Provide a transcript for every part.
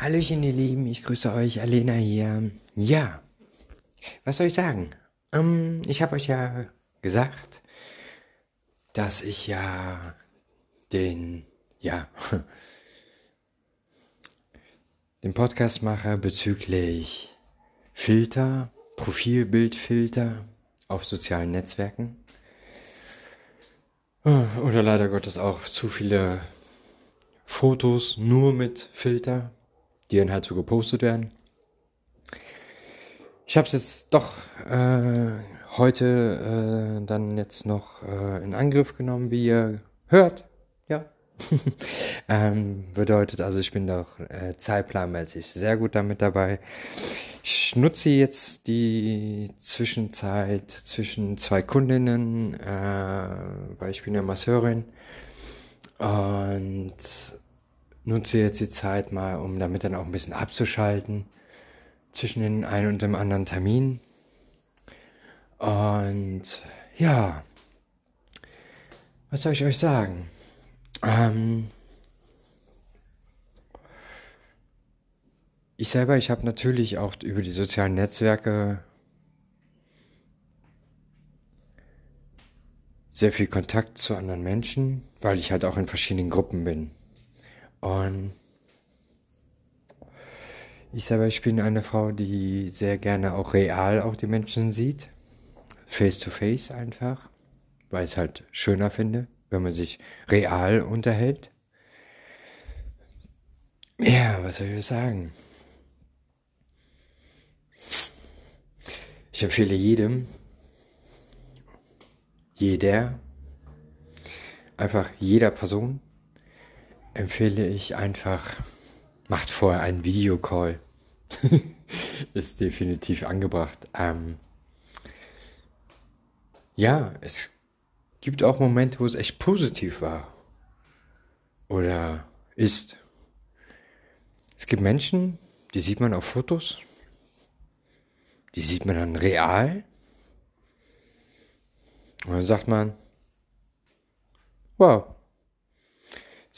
Hallöchen, ihr Lieben, ich grüße euch, Alena hier. Ja, was soll ich sagen? Ähm, ich habe euch ja gesagt, dass ich ja den, ja, den Podcast mache bezüglich Filter, Profilbildfilter auf sozialen Netzwerken. Oder leider Gottes auch zu viele Fotos nur mit Filter die dann halt so gepostet werden. Ich habe es jetzt doch äh, heute äh, dann jetzt noch äh, in Angriff genommen, wie ihr hört. Ja. ähm, bedeutet also, ich bin doch äh, zeitplanmäßig sehr gut damit dabei. Ich nutze jetzt die Zwischenzeit zwischen zwei Kundinnen, äh, weil ich bin ja Masseurin und nutze jetzt die Zeit mal, um damit dann auch ein bisschen abzuschalten zwischen den einen und dem anderen Termin. Und ja, was soll ich euch sagen? Ähm, ich selber, ich habe natürlich auch über die sozialen Netzwerke sehr viel Kontakt zu anderen Menschen, weil ich halt auch in verschiedenen Gruppen bin. Und ich selber, ich bin eine Frau, die sehr gerne auch real auch die Menschen sieht. Face to face einfach. Weil ich es halt schöner finde, wenn man sich real unterhält. Ja, was soll ich sagen? Ich empfehle jedem, jeder, einfach jeder Person, empfehle ich einfach, macht vorher einen Videocall. ist definitiv angebracht. Ähm, ja, es gibt auch Momente, wo es echt positiv war. Oder ist. Es gibt Menschen, die sieht man auf Fotos. Die sieht man dann real. Und dann sagt man, wow,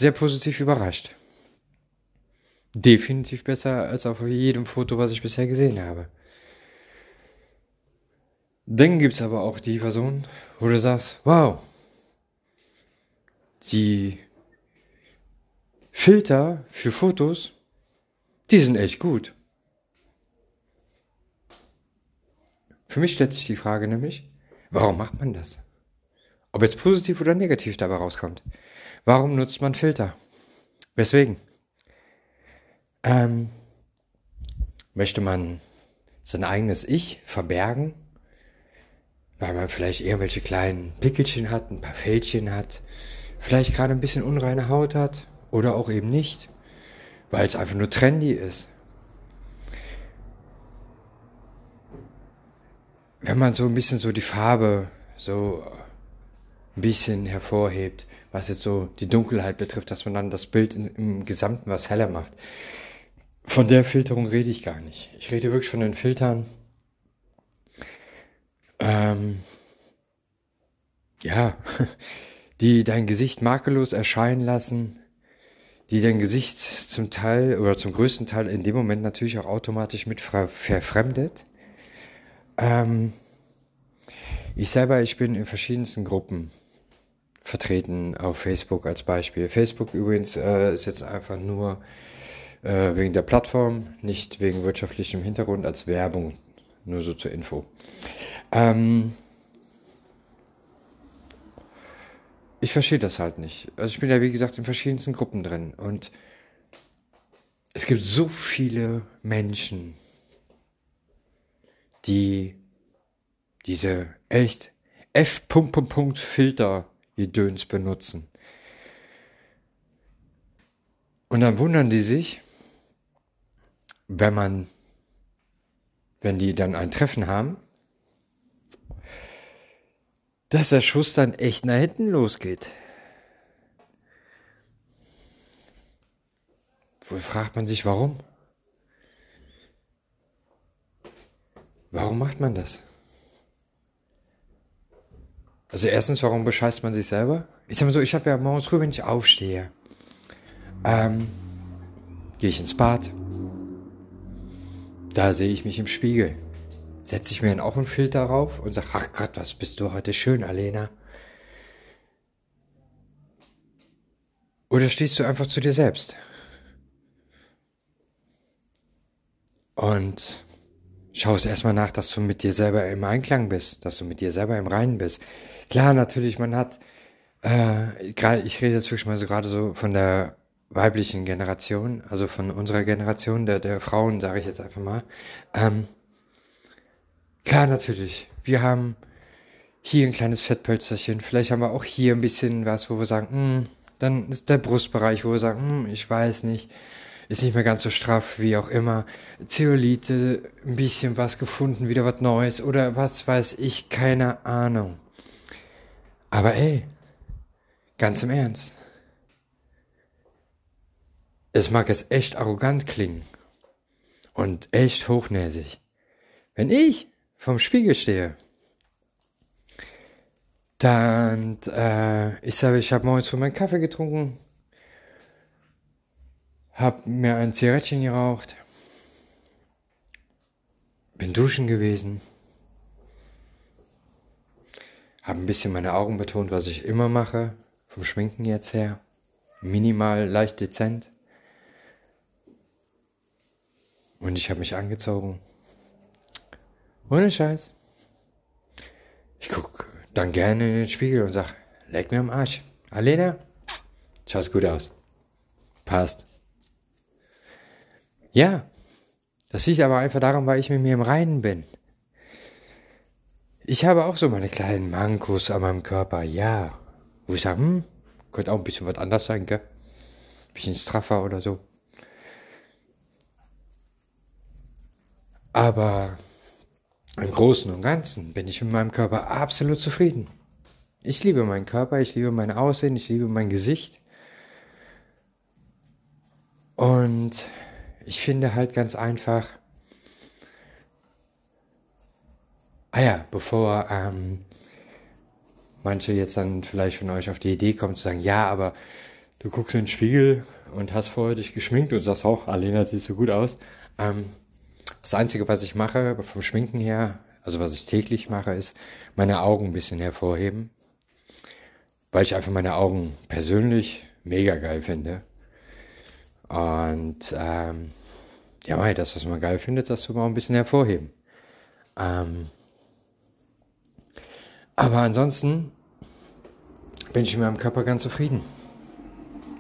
sehr positiv überrascht. Definitiv besser als auf jedem Foto, was ich bisher gesehen habe. Dann gibt's aber auch die Person, wo du sagst, wow, die Filter für Fotos, die sind echt gut. Für mich stellt sich die Frage nämlich, warum macht man das? Ob jetzt positiv oder negativ dabei rauskommt. Warum nutzt man Filter? Weswegen? Ähm, möchte man sein eigenes Ich verbergen, weil man vielleicht irgendwelche kleinen Pickelchen hat, ein paar Fältchen hat, vielleicht gerade ein bisschen unreine Haut hat oder auch eben nicht, weil es einfach nur trendy ist. Wenn man so ein bisschen so die Farbe so ein bisschen hervorhebt, was jetzt so die Dunkelheit betrifft, dass man dann das Bild in, im Gesamten was heller macht. Von der Filterung rede ich gar nicht. Ich rede wirklich von den Filtern. Ähm, ja, die dein Gesicht makellos erscheinen lassen, die dein Gesicht zum Teil oder zum größten Teil in dem Moment natürlich auch automatisch mit verfremdet. Ähm, ich selber, ich bin in verschiedensten Gruppen vertreten auf Facebook als Beispiel. Facebook übrigens äh, ist jetzt einfach nur äh, wegen der Plattform, nicht wegen wirtschaftlichem Hintergrund als Werbung, nur so zur Info. Ähm, ich verstehe das halt nicht. Also ich bin ja wie gesagt in verschiedensten Gruppen drin und es gibt so viele Menschen, die diese echt F-Punkt-Punkt-Filter Gedöns benutzen. Und dann wundern die sich, wenn man, wenn die dann ein Treffen haben, dass der Schuss dann echt nach hinten losgeht. Wohl fragt man sich, warum? Warum macht man das? Also erstens, warum bescheißt man sich selber? Ich sag mal so, ich habe ja morgens früh, wenn ich aufstehe, ähm, gehe ich ins Bad, Da sehe ich mich im Spiegel. Setze ich mir dann auch einen Filter rauf und sage, ach Gott, was bist du heute schön, Alena. Oder stehst du einfach zu dir selbst? Und schaust erstmal nach, dass du mit dir selber im Einklang bist, dass du mit dir selber im Reinen bist. Klar, natürlich, man hat, äh, gerade, ich rede jetzt wirklich mal so gerade so von der weiblichen Generation, also von unserer Generation, der, der Frauen, sage ich jetzt einfach mal. Ähm, klar, natürlich, wir haben hier ein kleines Fettpölzerchen, vielleicht haben wir auch hier ein bisschen was, wo wir sagen, hm, dann ist der Brustbereich, wo wir sagen, hm, ich weiß nicht, ist nicht mehr ganz so straff, wie auch immer. Zeolite, ein bisschen was gefunden, wieder was Neues oder was weiß ich, keine Ahnung. Aber ey, ganz im Ernst. Es mag jetzt echt arrogant klingen und echt hochnäsig. Wenn ich vom Spiegel stehe dann, äh, ich sage, ich habe morgens schon meinen Kaffee getrunken, habe mir ein Zigarettchen geraucht, bin duschen gewesen, habe ein bisschen meine Augen betont, was ich immer mache, vom Schminken jetzt her, minimal, leicht dezent. Und ich habe mich angezogen. Ohne Scheiß. Ich guck dann gerne in den Spiegel und sag, leck mir am Arsch. Alena, schaust gut aus. Passt. Ja, das liegt aber einfach daran, weil ich mit mir im Reinen bin. Ich habe auch so meine kleinen Mankos an meinem Körper, ja. Wo ich sage, hm, könnte auch ein bisschen was anders sein, gell? Ein bisschen straffer oder so. Aber im Großen und Ganzen bin ich mit meinem Körper absolut zufrieden. Ich liebe meinen Körper, ich liebe mein Aussehen, ich liebe mein Gesicht. Und ich finde halt ganz einfach, ah ja, bevor ähm, manche jetzt dann vielleicht von euch auf die Idee kommen zu sagen, ja, aber du guckst in den Spiegel und hast vorher dich geschminkt und sagst auch, Alena sieht so gut aus. Ähm, das Einzige, was ich mache vom Schminken her, also was ich täglich mache, ist meine Augen ein bisschen hervorheben, weil ich einfach meine Augen persönlich mega geil finde. Und ähm, ja, das, was man geil findet, das soll man ein bisschen hervorheben. Ähm, aber ansonsten bin ich mit meinem Körper ganz zufrieden.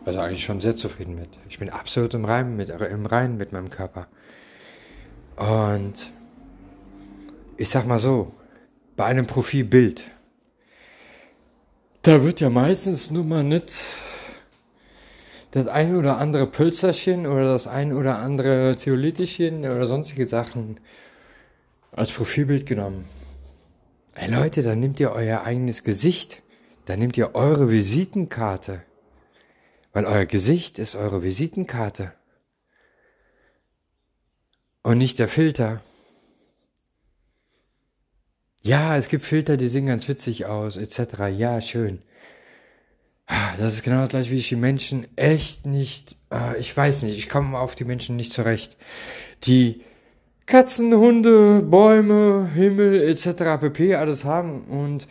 Also eigentlich schon sehr zufrieden mit. Ich bin absolut im Reinen mit, im Reinen mit meinem Körper. Und ich sag mal so, bei einem Profilbild, da wird ja meistens nur mal nicht das ein oder andere Pölzerchen oder das ein oder andere Zeolithischen oder sonstige Sachen als Profilbild genommen. Ey Leute, dann nehmt ihr euer eigenes Gesicht, dann nehmt ihr eure Visitenkarte, weil euer Gesicht ist eure Visitenkarte und nicht der Filter. Ja, es gibt Filter, die sehen ganz witzig aus, etc. Ja, schön. Das ist genau gleich, wie ich die Menschen echt nicht, äh, ich weiß nicht, ich komme auf die Menschen nicht zurecht. Die Katzen, Hunde, Bäume, Himmel, etc. pp. alles haben und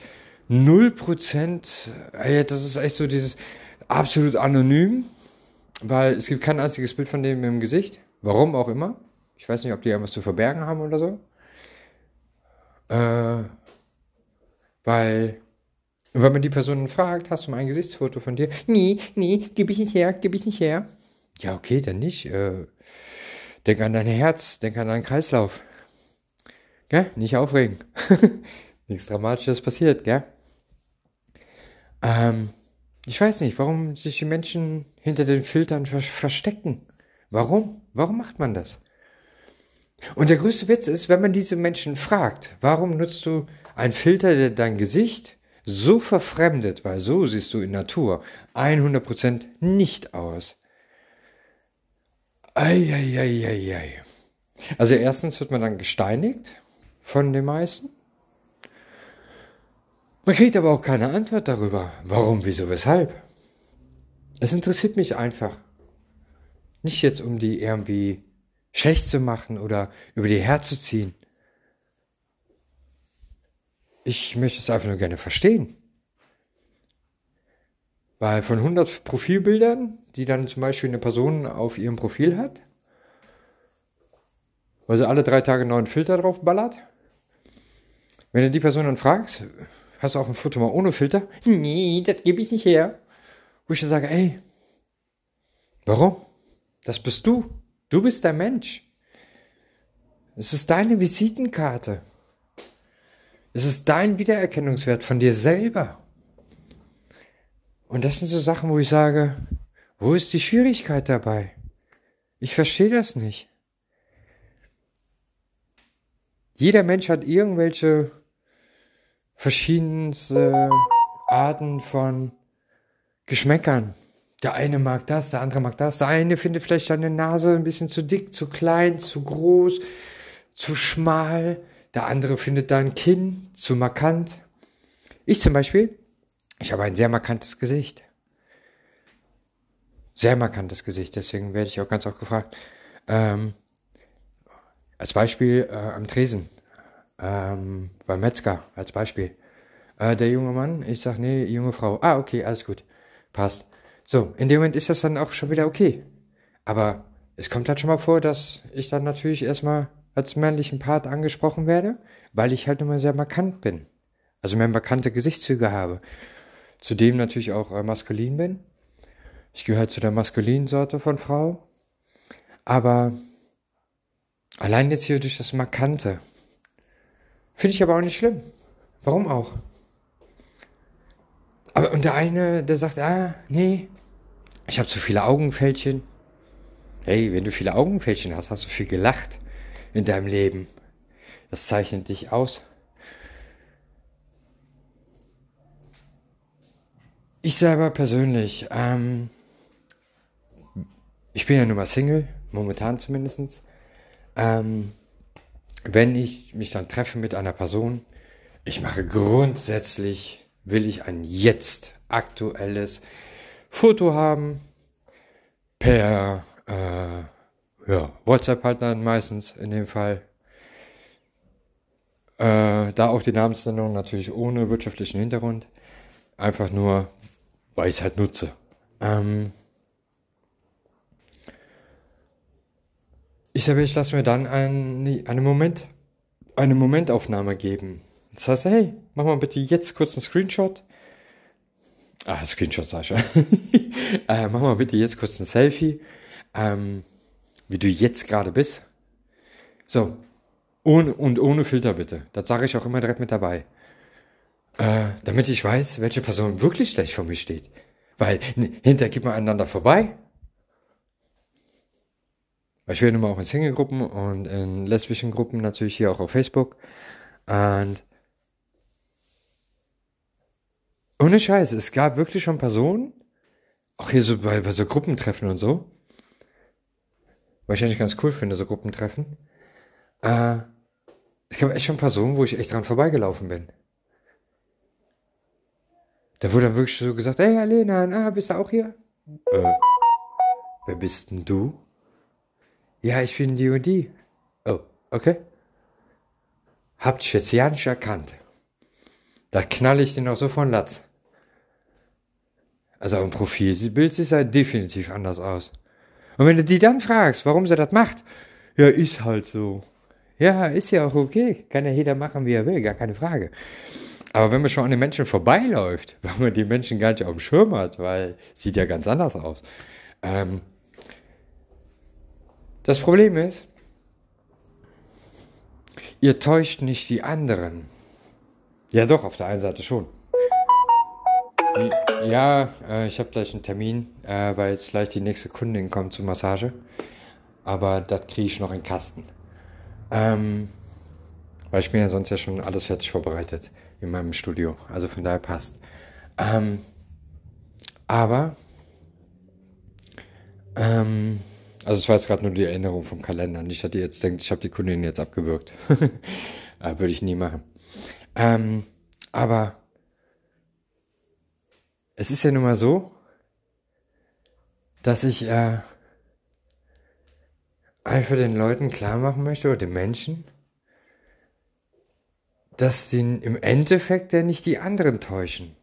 null Prozent, äh, das ist echt so dieses absolut anonym, weil es gibt kein einziges Bild von dem im Gesicht, warum auch immer. Ich weiß nicht, ob die irgendwas zu verbergen haben oder so. Äh, weil, wenn man die Person fragt, hast du mal ein Gesichtsfoto von dir? Nee, nee, gib ich nicht her, gib ich nicht her. Ja, okay, dann nicht. Äh, denk an dein Herz, denk an deinen Kreislauf. Gell? Nicht aufregen. Nichts Dramatisches passiert, gell? Ähm, ich weiß nicht, warum sich die Menschen hinter den Filtern verstecken. Warum? Warum macht man das? Und der größte Witz ist, wenn man diese Menschen fragt, warum nutzt du einen Filter, der dein Gesicht so verfremdet, weil so siehst du in Natur 100% nicht aus. Eieieiei. Also erstens wird man dann gesteinigt von den meisten. Man kriegt aber auch keine Antwort darüber. Warum, wieso, weshalb? Es interessiert mich einfach. Nicht jetzt um die irgendwie schlecht zu machen oder über die herzuziehen. Ich möchte es einfach nur gerne verstehen. Weil von 100 Profilbildern, die dann zum Beispiel eine Person auf ihrem Profil hat, weil sie alle drei Tage einen neuen Filter drauf ballert, wenn du die Person dann fragst, hast du auch ein Foto mal ohne Filter? Nee, das gebe ich nicht her. Wo ich dann sage, ey, warum? Das bist du. Du bist der Mensch. Es ist deine Visitenkarte. Es ist dein Wiedererkennungswert von dir selber. Und das sind so Sachen, wo ich sage, wo ist die Schwierigkeit dabei? Ich verstehe das nicht. Jeder Mensch hat irgendwelche verschiedenste Arten von Geschmäckern. Der eine mag das, der andere mag das. Der eine findet vielleicht deine Nase ein bisschen zu dick, zu klein, zu groß, zu schmal. Der andere findet dein Kinn zu markant. Ich zum Beispiel, ich habe ein sehr markantes Gesicht. Sehr markantes Gesicht, deswegen werde ich auch ganz oft gefragt. Ähm, als Beispiel äh, am Tresen, ähm, beim Metzger, als Beispiel. Äh, der junge Mann, ich sag, nee, junge Frau. Ah, okay, alles gut, passt. So, in dem Moment ist das dann auch schon wieder okay. Aber es kommt halt schon mal vor, dass ich dann natürlich erstmal als männlichen Part angesprochen werde, weil ich halt mal sehr markant bin. Also mehr markante Gesichtszüge habe. Zudem natürlich auch äh, maskulin bin. Ich gehöre zu der maskulinen Sorte von Frau. Aber allein jetzt hier durch das Markante. Finde ich aber auch nicht schlimm. Warum auch? Aber und der eine, der sagt, ah, nee, ich habe zu viele Augenfältchen. Hey, wenn du viele Augenfältchen hast, hast du viel gelacht in deinem Leben. Das zeichnet dich aus. Ich selber persönlich, ähm, ich bin ja nun mal Single, momentan zumindest. Ähm, wenn ich mich dann treffe mit einer Person, ich mache grundsätzlich, will ich ein jetzt aktuelles Foto haben, per äh, ja, WhatsApp dann meistens in dem Fall. Äh, da auch die Namensnennung natürlich ohne wirtschaftlichen Hintergrund. Einfach nur, weil ich es halt nutze. Ähm ich sage, ich lasse mir dann ein, eine Moment, eine Momentaufnahme geben. Das heißt, hey, mach mal bitte jetzt kurz einen Screenshot Ah, Screenshot, Sascha. äh, mach mal bitte jetzt kurz ein Selfie, ähm, wie du jetzt gerade bist. So. Ohne, und ohne Filter bitte. Das sage ich auch immer direkt mit dabei. Äh, damit ich weiß, welche Person wirklich schlecht vor mir steht. Weil hinterher geht man einander vorbei. Ich bin immer auch in Single-Gruppen und in lesbischen Gruppen natürlich hier auch auf Facebook. Und ohne Scheiß, es gab wirklich schon Personen, auch hier so bei, bei so Gruppentreffen und so, weil ich eigentlich ganz cool finde, so Gruppentreffen. Äh, es gab echt schon Personen, wo ich echt dran vorbeigelaufen bin. Da wurde dann wirklich so gesagt, hey Alena, ah, bist du auch hier? Äh, wer bist denn du? Ja, ich bin die und die. Oh, okay. Habt ihr jetzt ja nicht erkannt. Da knall ich den auch so von Latz. Also ein Profilbild sieht halt definitiv anders aus. Und wenn du die dann fragst, warum sie das macht, ja, ist halt so. Ja, ist ja auch okay. Kann ja jeder machen, wie er will, gar keine Frage. Aber wenn man schon an den Menschen vorbeiläuft, weil man die Menschen gar nicht auf dem Schirm hat, weil sieht ja ganz anders aus. Ähm, das Problem ist, ihr täuscht nicht die anderen. Ja, doch, auf der einen Seite schon. Ja, äh, ich habe gleich einen Termin, äh, weil jetzt gleich die nächste Kundin kommt zur Massage. Aber das kriege ich noch in Kasten. Ähm, weil ich bin ja sonst ja schon alles fertig vorbereitet in meinem Studio. Also von daher passt. Ähm, aber, ähm, also es war jetzt gerade nur die Erinnerung vom Kalender. Nicht, dass ihr jetzt denkt, ich habe die Kundin jetzt abgewürgt. äh, Würde ich nie machen. Ähm, aber es ist ja nun mal so, dass ich äh, einfach den Leuten klar machen möchte oder den Menschen, dass den im Endeffekt ja nicht die anderen täuschen.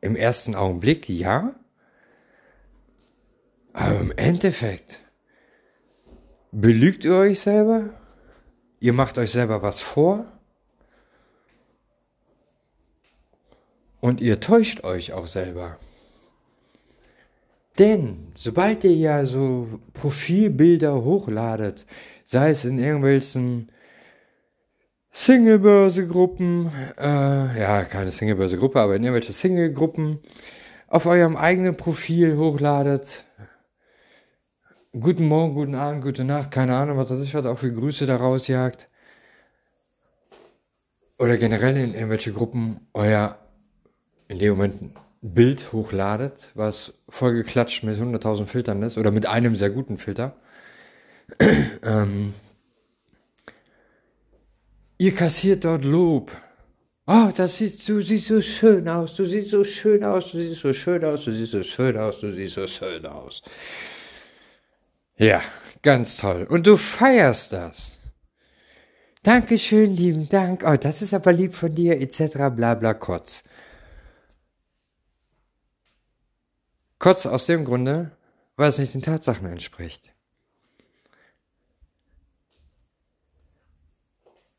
Im ersten Augenblick ja, aber im Endeffekt belügt ihr euch selber, ihr macht euch selber was vor und ihr täuscht euch auch selber. Denn sobald ihr ja so Profilbilder hochladet, sei es in irgendwelchen Singlebörse-Gruppen, äh, ja, keine Singlebörse-Gruppe, aber in irgendwelche Single-Gruppen, auf eurem eigenen Profil hochladet, guten Morgen, guten Abend, gute Nacht, keine Ahnung, was das ist, was auch für Grüße da rausjagt. Oder generell in irgendwelche Gruppen euer, in dem Moment ein Bild hochladet, was vollgeklatscht mit 100.000 Filtern ist, oder mit einem sehr guten Filter. ähm, ihr kassiert dort Lob. Oh, das sieht, du siehst so schön aus, du siehst so schön aus, du siehst so schön aus, du siehst so schön aus, du siehst so schön aus. Ja, ganz toll. Und du feierst das. Dankeschön, lieben Dank. Oh, das ist aber lieb von dir, etc. bla bla kotz. Kotz aus dem Grunde, weil es nicht den Tatsachen entspricht.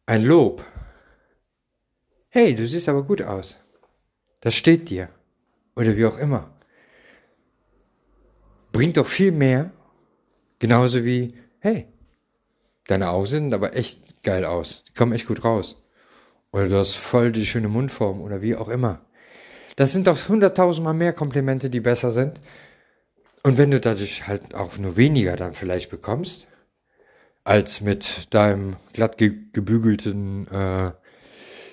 Ein Lob. Hey, du siehst aber gut aus. Das steht dir. Oder wie auch immer. Bringt doch viel mehr, Genauso wie, hey, deine Augen sehen aber echt geil aus. Die kommen echt gut raus. Oder du hast voll die schöne Mundform oder wie auch immer. Das sind doch hunderttausendmal mehr Komplimente, die besser sind. Und wenn du dadurch halt auch nur weniger dann vielleicht bekommst, als mit deinem glatt ge gebügelten, äh,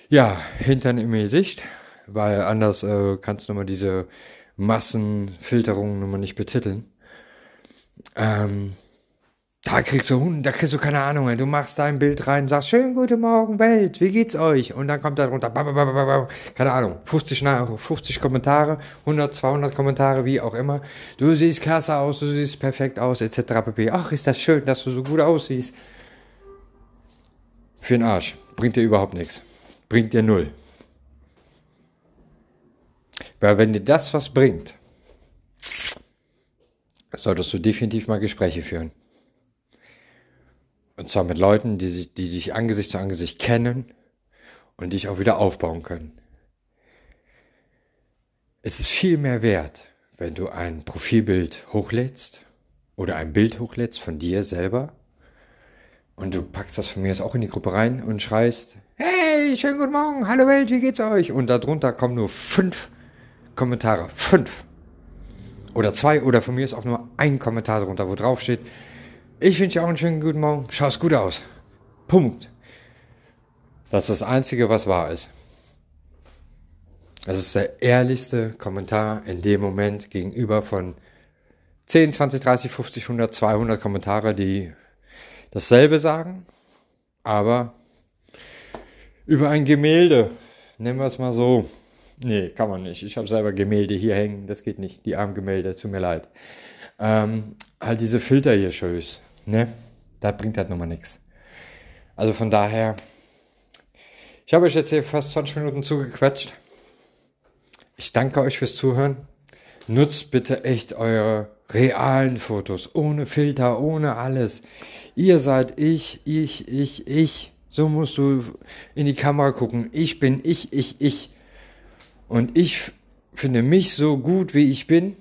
ja, Hintern im Gesicht, weil anders äh, kannst du mal diese Massenfilterungen nun mal nicht betiteln. Ähm, da kriegst du da kriegst du keine Ahnung, du machst dein Bild rein, sagst schönen guten Morgen Welt, wie geht's euch? Und dann kommt da drunter, keine Ahnung, 50, 50 Kommentare, 100, 200 Kommentare, wie auch immer. Du siehst klasse aus, du siehst perfekt aus, etc. pp. Ach, ist das schön, dass du so gut aussiehst. Für den Arsch. Bringt dir überhaupt nichts. Bringt dir null. Weil wenn dir das was bringt, solltest du definitiv mal Gespräche führen. Und zwar mit Leuten, die, sich, die dich Angesicht zu Angesicht kennen und dich auch wieder aufbauen können. Es ist viel mehr wert, wenn du ein Profilbild hochlädst oder ein Bild hochlädst von dir selber und du packst das von mir jetzt auch in die Gruppe rein und schreist, hey, schönen guten Morgen, hallo Welt, wie geht's euch? Und darunter kommen nur fünf Kommentare. Fünf. Oder zwei, oder von mir ist auch nur ein Kommentar drunter, wo drauf steht, ich wünsche dir auch einen schönen guten Morgen, schaust gut aus. Punkt. Das ist das Einzige, was wahr ist. Das ist der ehrlichste Kommentar in dem Moment gegenüber von 10, 20, 30, 50, 100, 200 Kommentare, die dasselbe sagen, aber über ein Gemälde, nennen wir es mal so, Nee, kann man nicht. Ich habe selber Gemälde hier hängen. Das geht nicht. Die armen Gemälde, tut mir leid. Ähm, halt diese Filter hier schöß. Ne? Das bringt halt nochmal nichts. Also von daher, ich habe euch jetzt hier fast 20 Minuten zugequatscht. Ich danke euch fürs Zuhören. Nutzt bitte echt eure realen Fotos, ohne Filter, ohne alles. Ihr seid ich, ich, ich, ich. So musst du in die Kamera gucken. Ich bin ich, ich, ich. Und ich finde mich so gut, wie ich bin.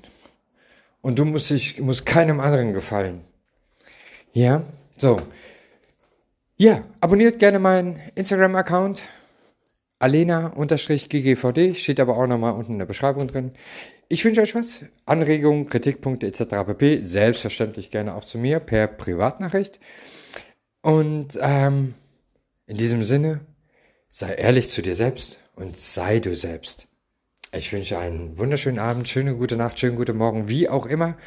Und du musst, ich muss keinem anderen gefallen. Ja, so. Ja, abonniert gerne meinen Instagram-Account. Alena-ggvd, steht aber auch nochmal unten in der Beschreibung drin. Ich wünsche euch was. Anregungen, Kritikpunkte etc. pp. Selbstverständlich gerne auch zu mir per Privatnachricht. Und ähm, in diesem Sinne, sei ehrlich zu dir selbst und sei du selbst. Ich wünsche einen wunderschönen Abend, schöne gute Nacht, schönen guten Morgen, wie auch immer.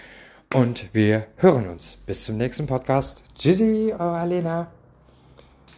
Und wir hören uns. Bis zum nächsten Podcast. Tschüssi, eure Alena.